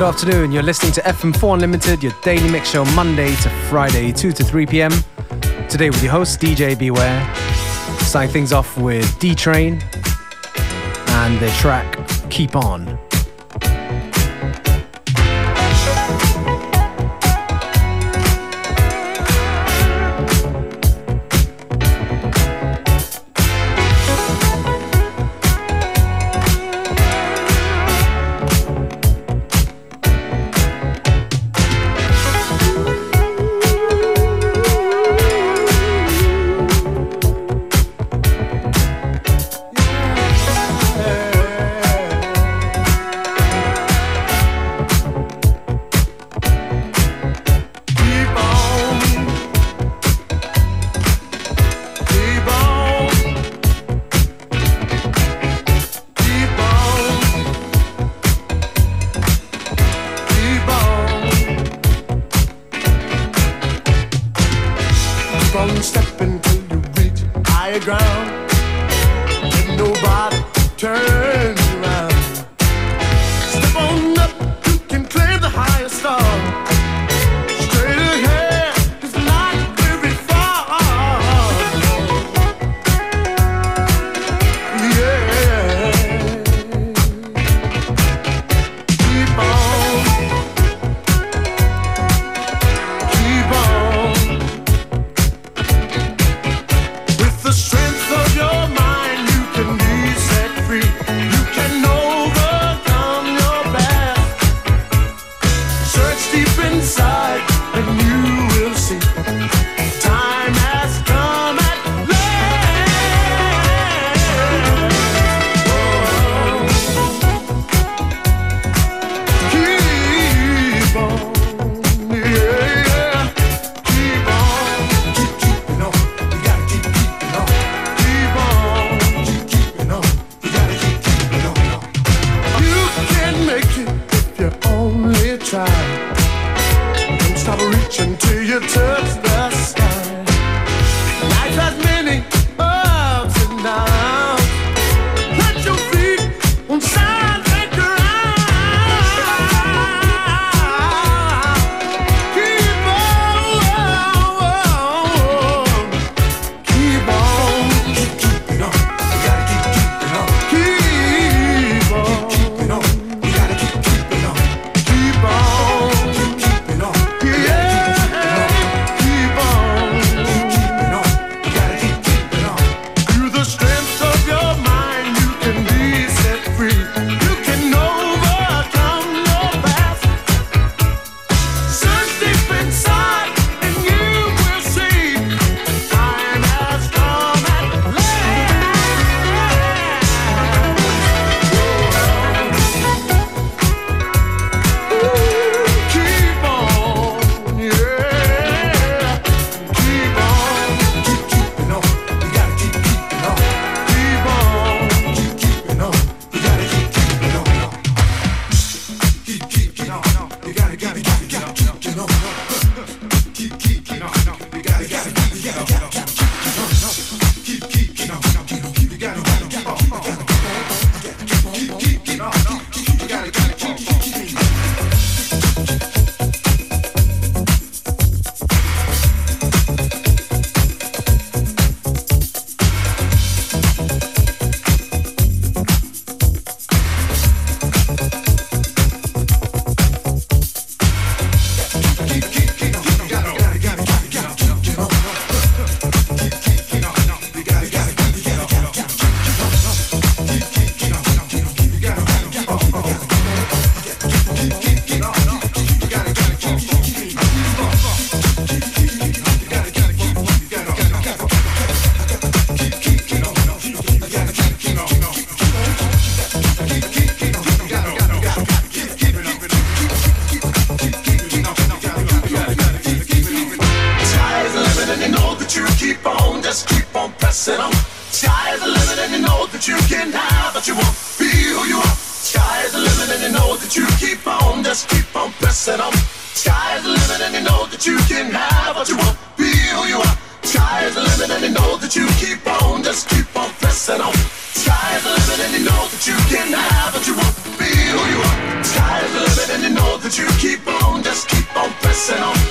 Good afternoon. You're listening to FM4 Unlimited, your daily mix show Monday to Friday, 2 to 3 p.m. Today with your host, DJ Beware. Starting things off with D Train and their track Keep On. now you up, be who you are. Sky's the limit, and you know that you keep on, just keep on pressing on.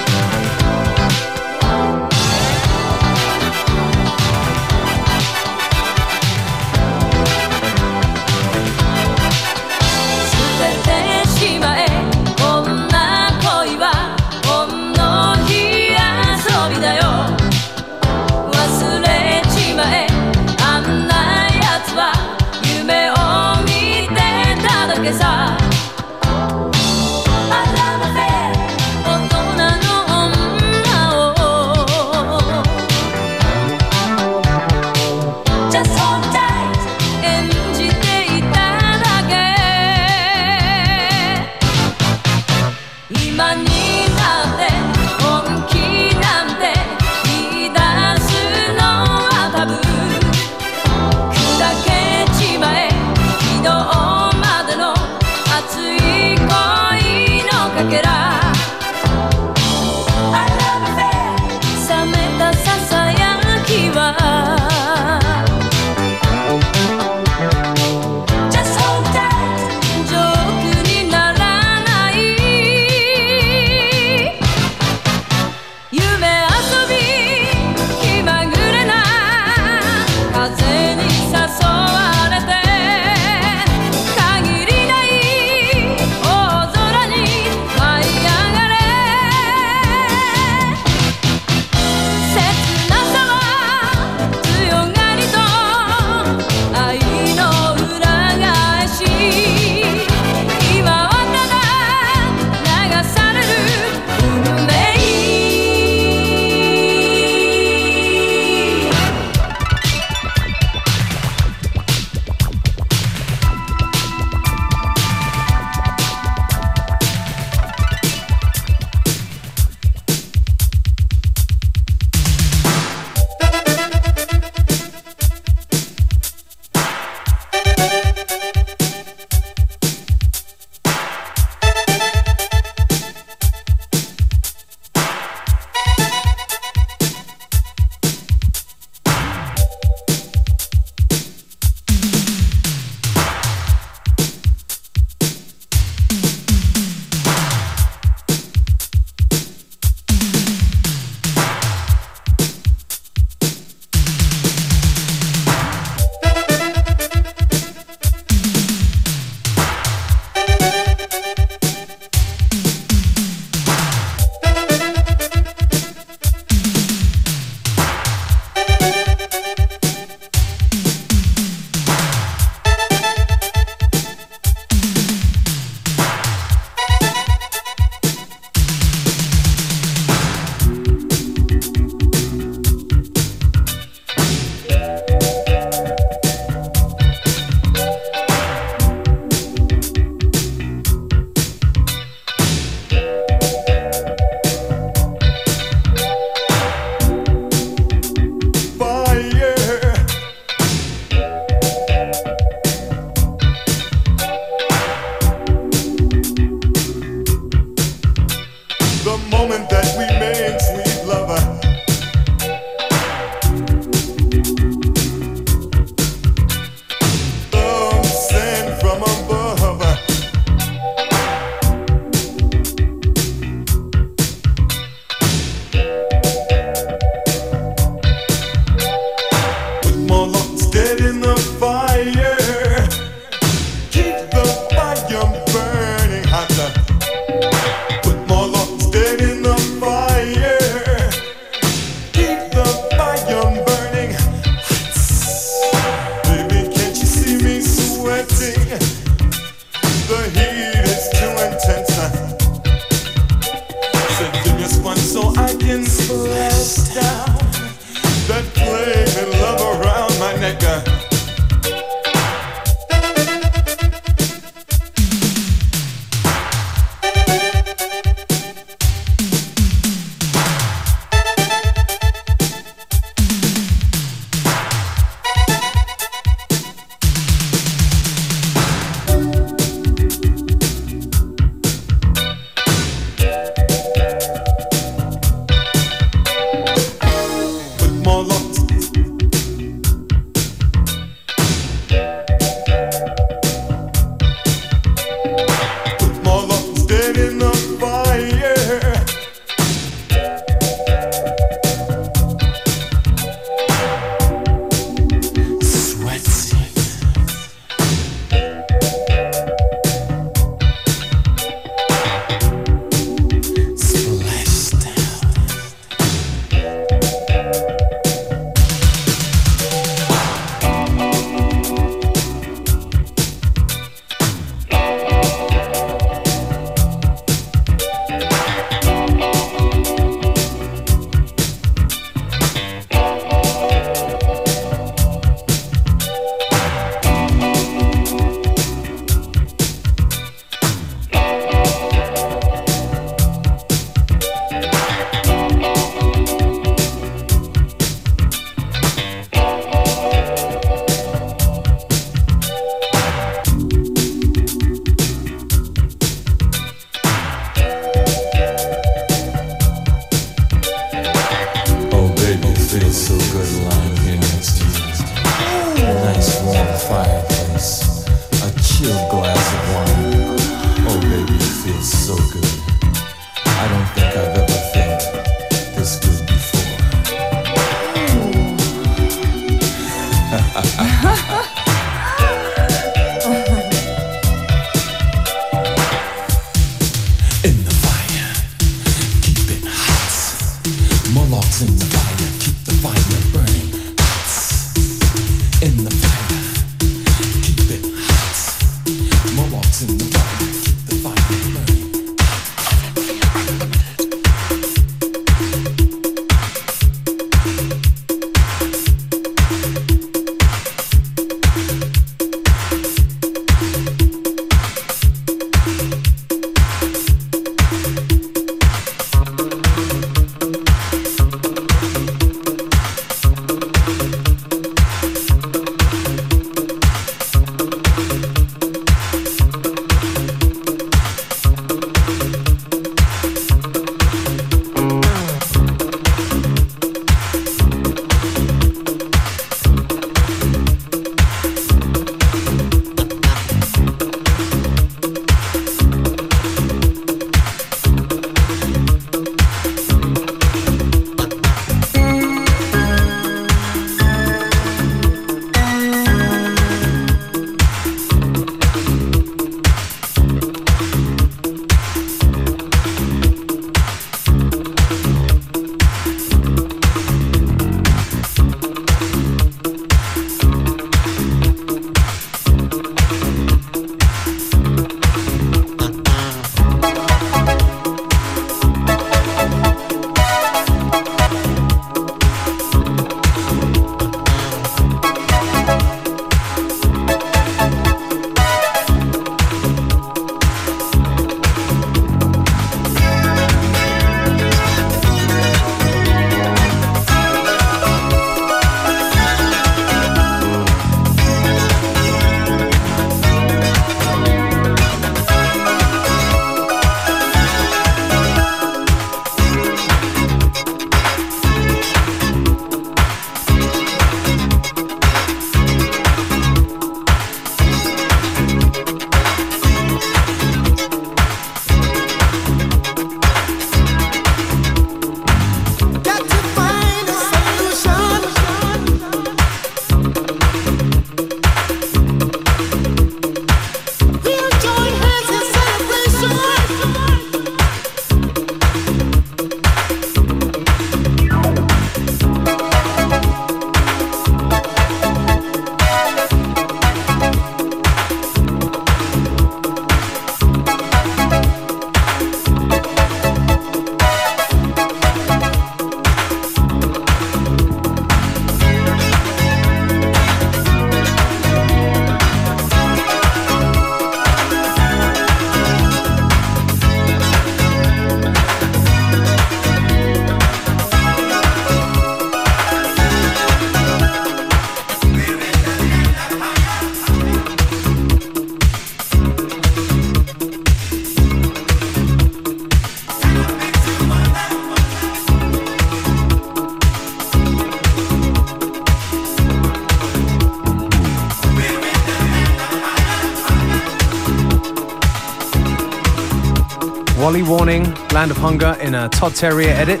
Warning, Land of Hunger in a Todd Terje edit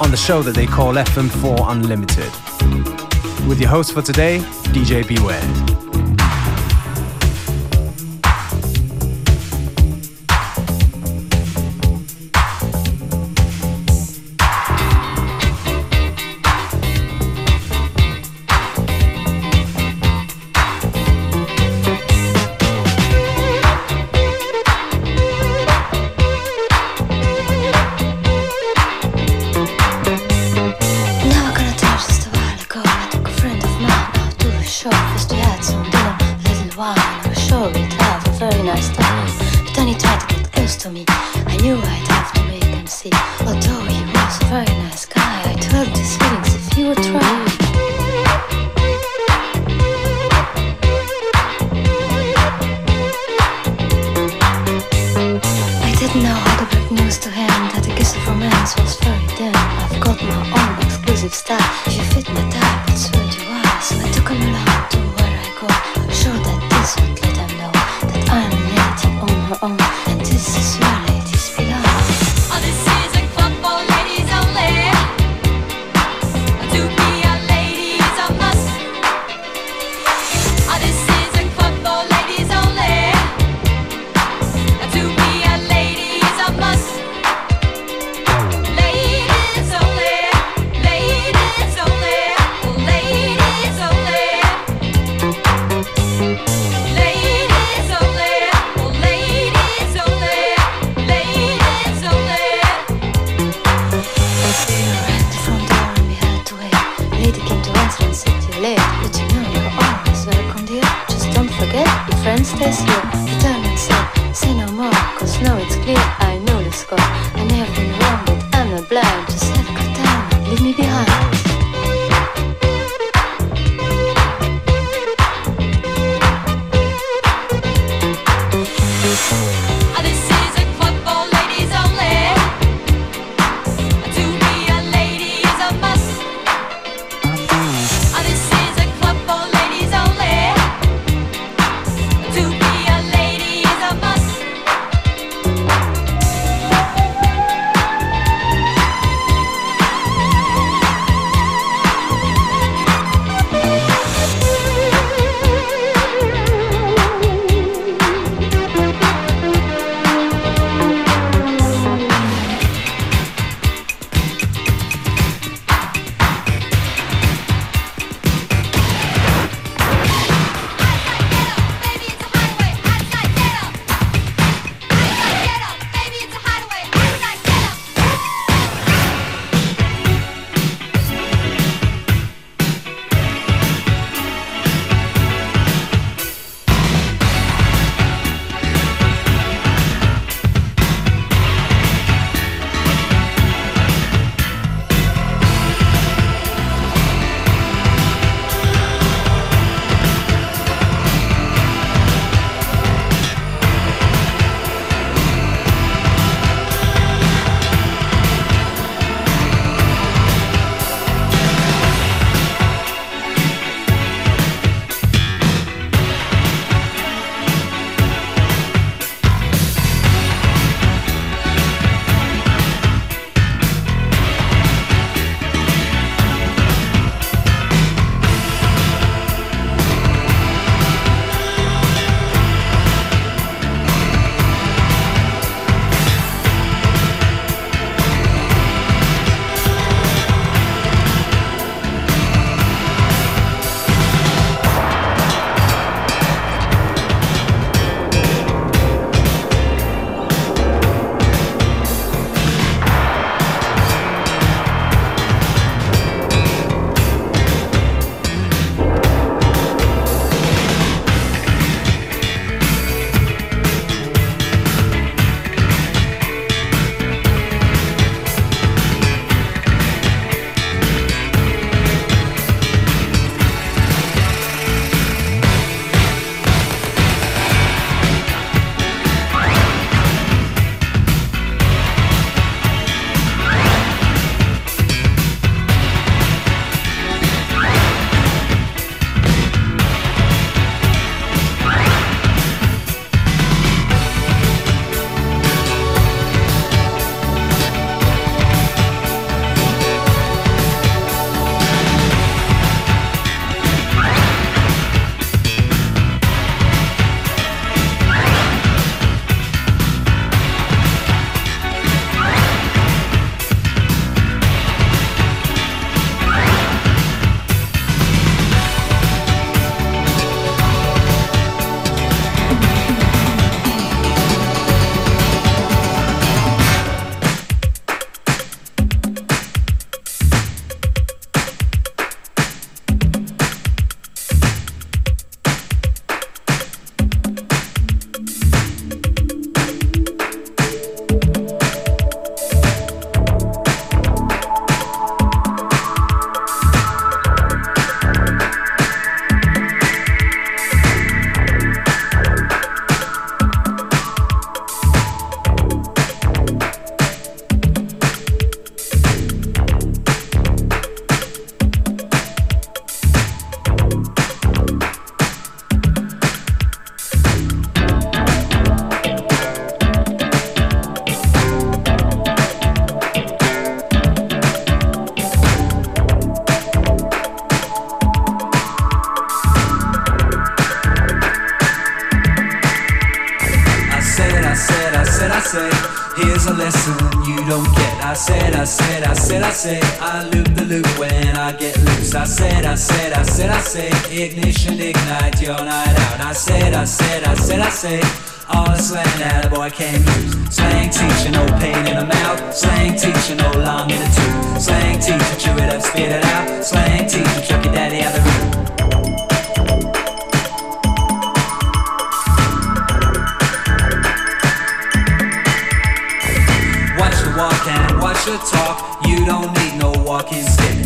on the show that they call FM4 Unlimited. With your host for today, DJ Beware. Said, I said, I said, I say, ignition, ignite your night out. I said, I said, I said, I say. All the slang that a boy can use. Slang teacher, no pain in the mouth. Slang teacher, no long in the tooth. Slang teacher, chew it up, spit it out. Slang teacher, chuck your daddy out the room. to walk and what to talk, you don't need no walking stick.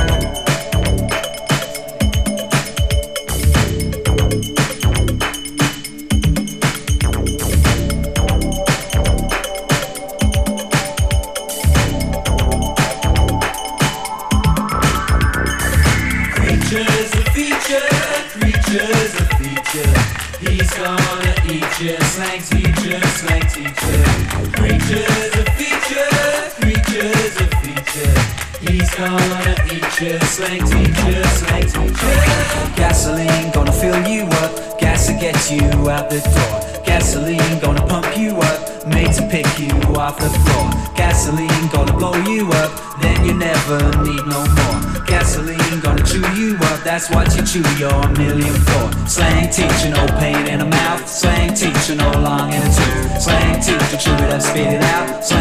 Gonna eat you, slang teacher, slang teacher. Gasoline gonna fill you up, gas to get you out the door. Gasoline gonna pump you up, made to pick you off the floor. Gasoline gonna blow you up, then you never need no more. Gasoline gonna chew you up, that's what you chew your million for. Slang teacher, no pain in the mouth. Slang teacher, no long in the tooth. Slang teacher, chew it up, spit it out. Slang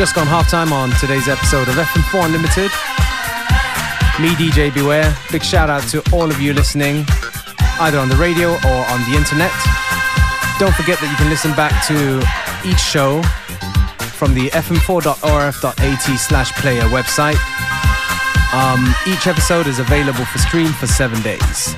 just gone halftime on today's episode of FM4 Unlimited. Me, DJ Beware. Big shout out to all of you listening, either on the radio or on the internet. Don't forget that you can listen back to each show from the fm4.orf.at slash player website. Um, each episode is available for stream for seven days.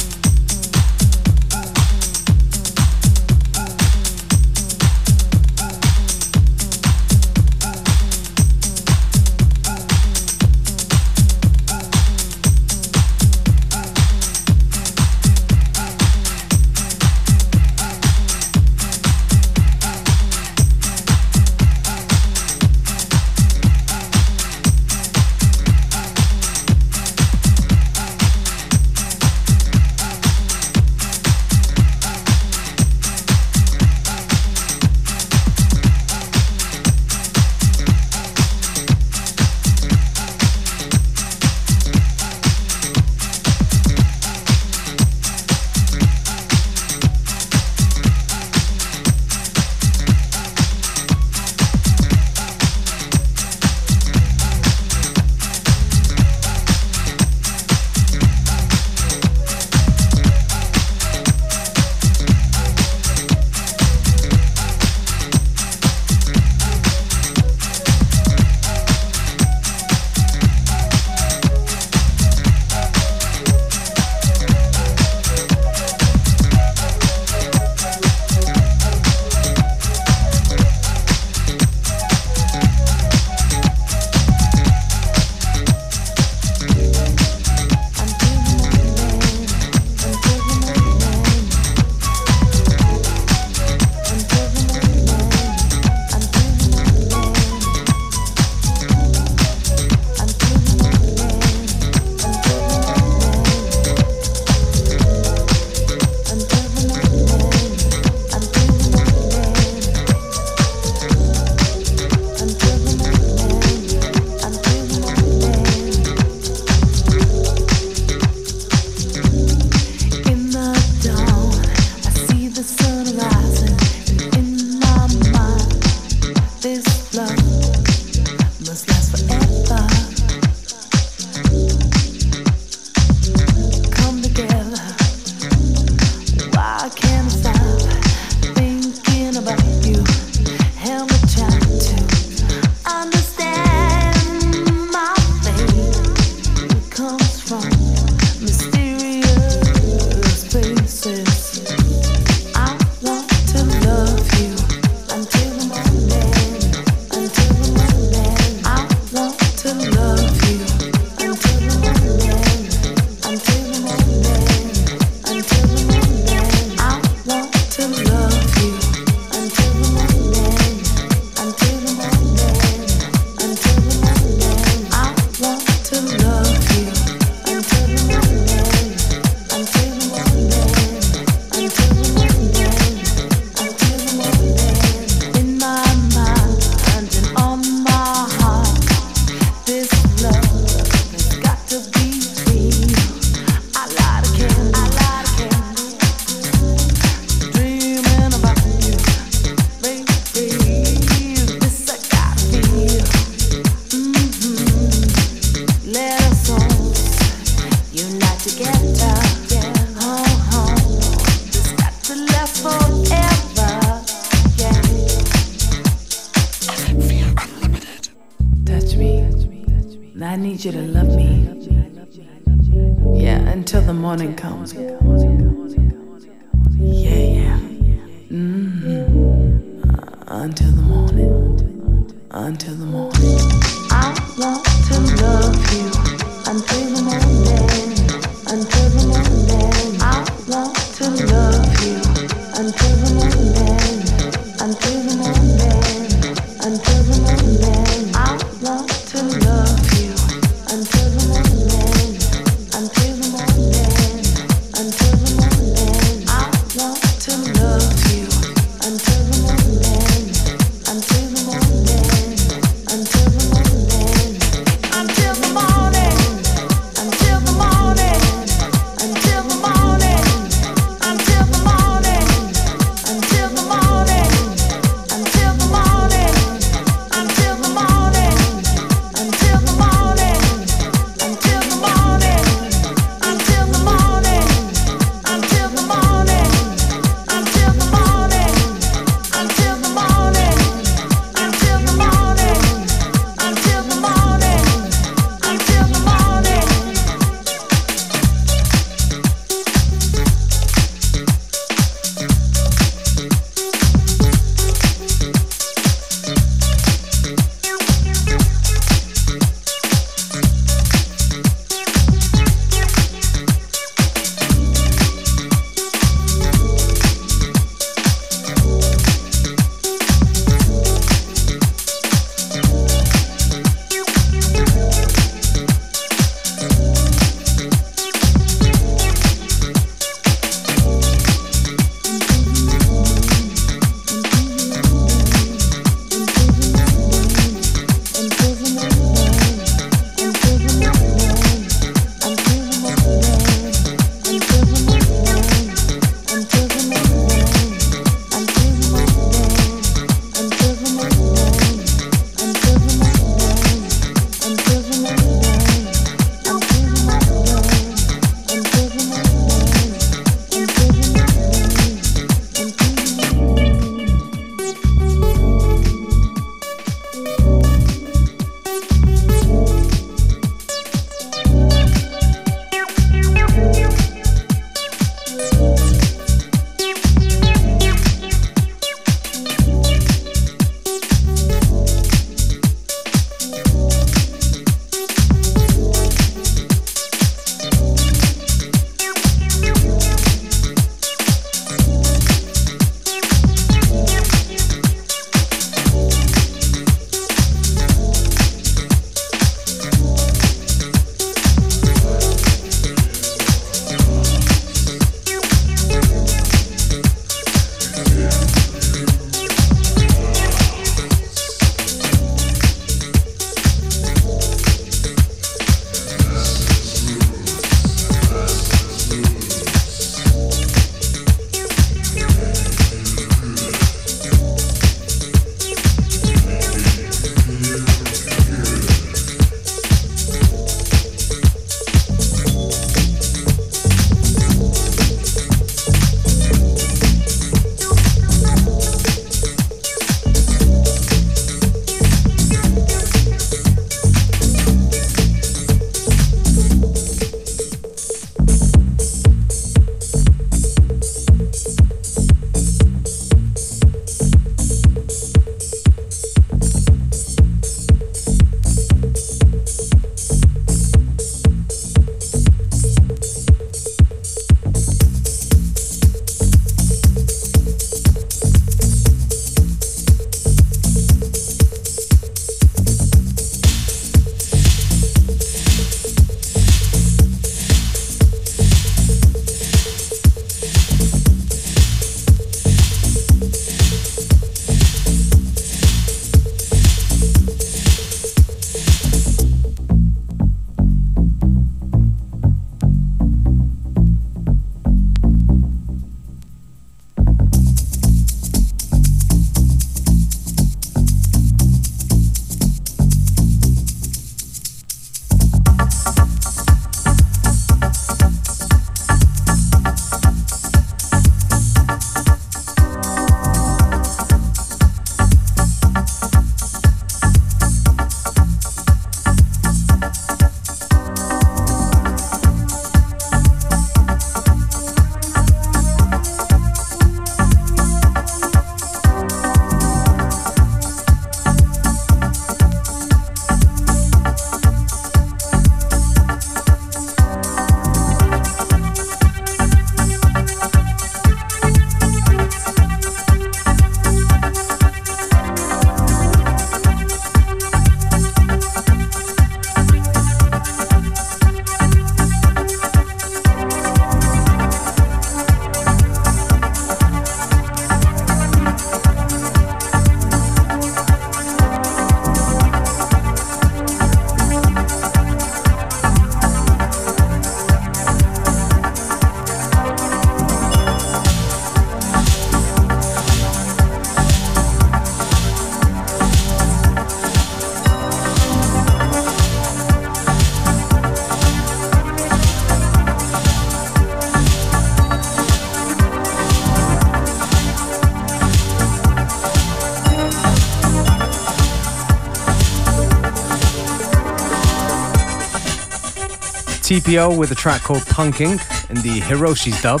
P.O. with a track called Punking in the Hiroshi's dub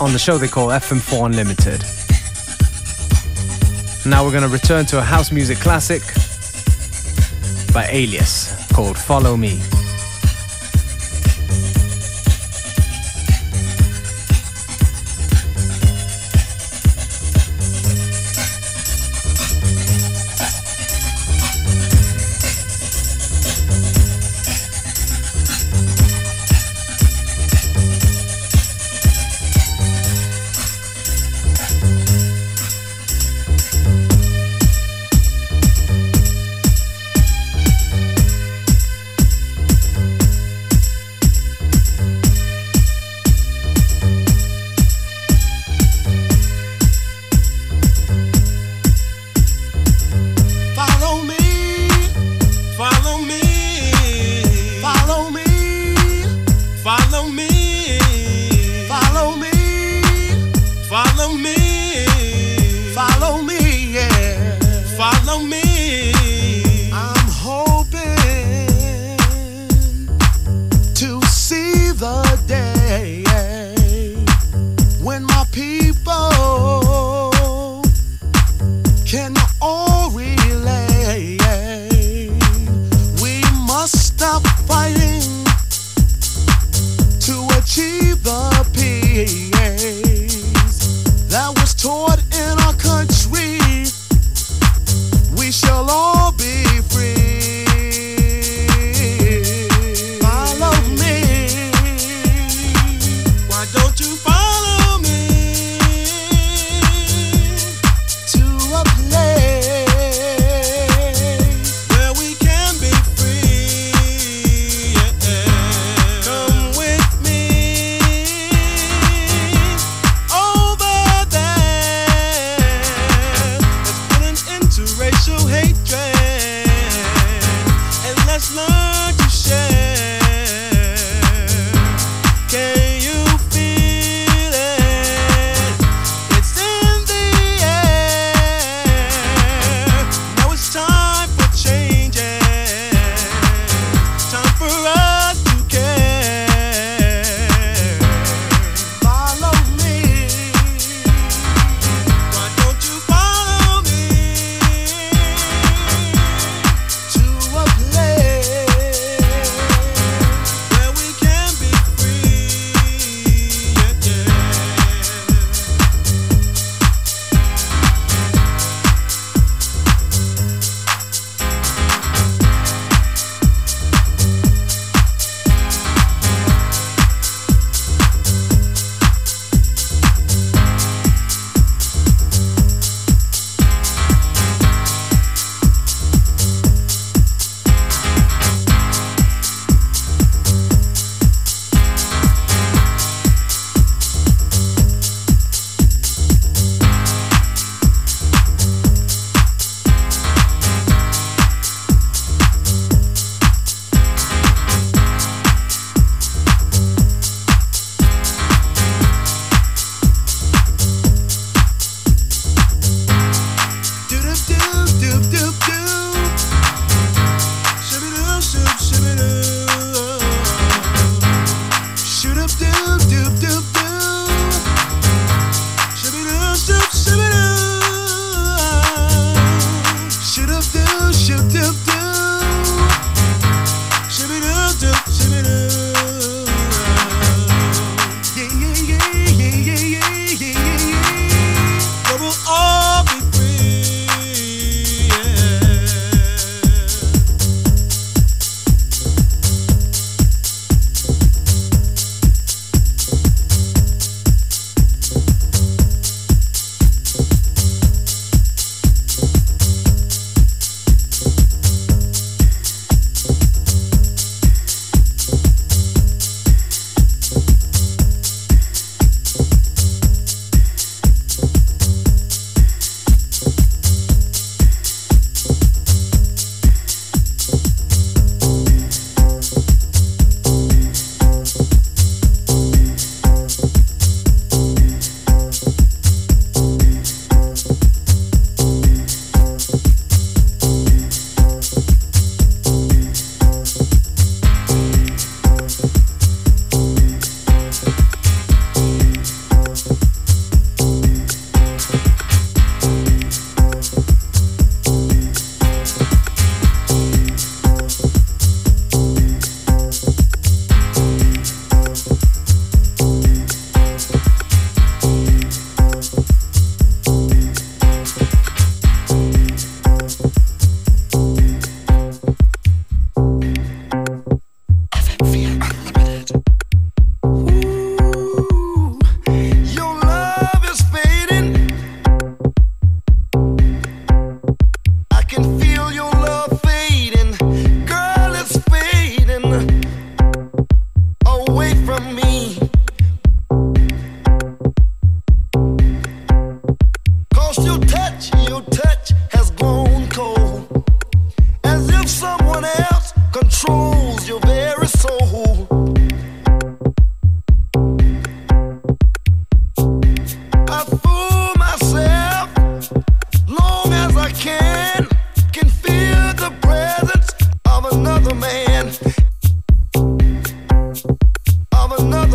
on the show they call FM4 Unlimited. Now we're going to return to a house music classic by Aly-Us called Follow Me. Doop doop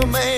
man.